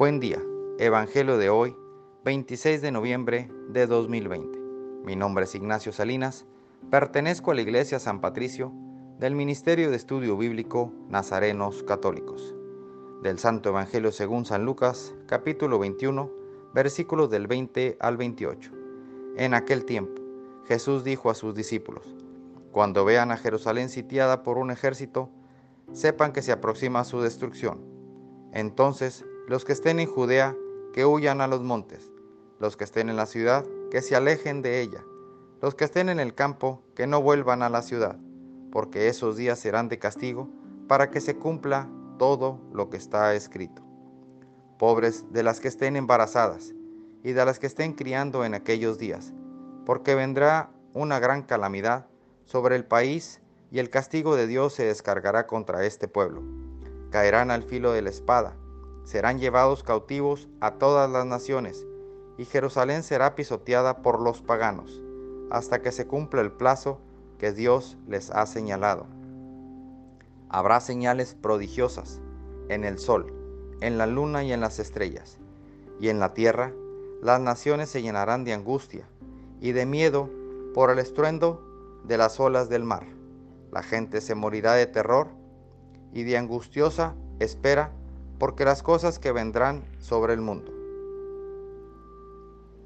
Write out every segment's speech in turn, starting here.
Buen día, Evangelio de hoy, 26 de noviembre de 2020. Mi nombre es Ignacio Salinas, pertenezco a la Iglesia San Patricio del Ministerio de Estudio Bíblico Nazarenos Católicos. Del Santo Evangelio según San Lucas, capítulo 21, versículos del 20 al 28. En aquel tiempo, Jesús dijo a sus discípulos, Cuando vean a Jerusalén sitiada por un ejército, sepan que se aproxima su destrucción. Entonces los que estén en Judea, que huyan a los montes. Los que estén en la ciudad, que se alejen de ella. Los que estén en el campo, que no vuelvan a la ciudad, porque esos días serán de castigo, para que se cumpla todo lo que está escrito. Pobres de las que estén embarazadas y de las que estén criando en aquellos días, porque vendrá una gran calamidad sobre el país y el castigo de Dios se descargará contra este pueblo. Caerán al filo de la espada serán llevados cautivos a todas las naciones, y Jerusalén será pisoteada por los paganos, hasta que se cumpla el plazo que Dios les ha señalado. Habrá señales prodigiosas en el sol, en la luna y en las estrellas, y en la tierra las naciones se llenarán de angustia y de miedo por el estruendo de las olas del mar. La gente se morirá de terror y de angustiosa espera porque las cosas que vendrán sobre el mundo.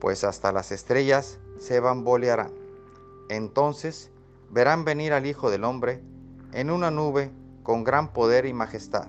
Pues hasta las estrellas se bambolearán. Entonces verán venir al Hijo del Hombre en una nube con gran poder y majestad.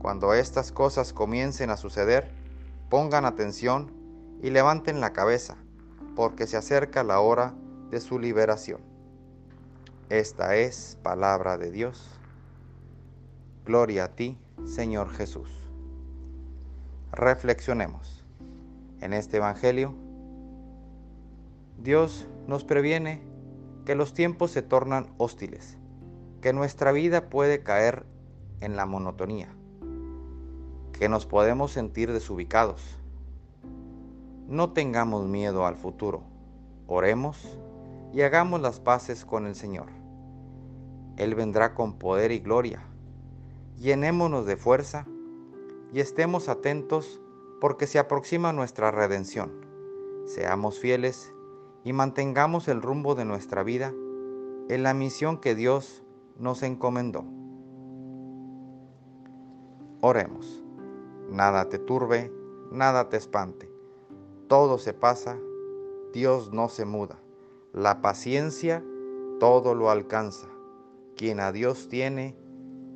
Cuando estas cosas comiencen a suceder, pongan atención y levanten la cabeza, porque se acerca la hora de su liberación. Esta es palabra de Dios. Gloria a ti, Señor Jesús. Reflexionemos. En este Evangelio, Dios nos previene que los tiempos se tornan hostiles, que nuestra vida puede caer en la monotonía, que nos podemos sentir desubicados. No tengamos miedo al futuro, oremos y hagamos las paces con el Señor. Él vendrá con poder y gloria. Llenémonos de fuerza y estemos atentos porque se aproxima nuestra redención. Seamos fieles y mantengamos el rumbo de nuestra vida en la misión que Dios nos encomendó. Oremos. Nada te turbe, nada te espante. Todo se pasa, Dios no se muda. La paciencia todo lo alcanza. Quien a Dios tiene,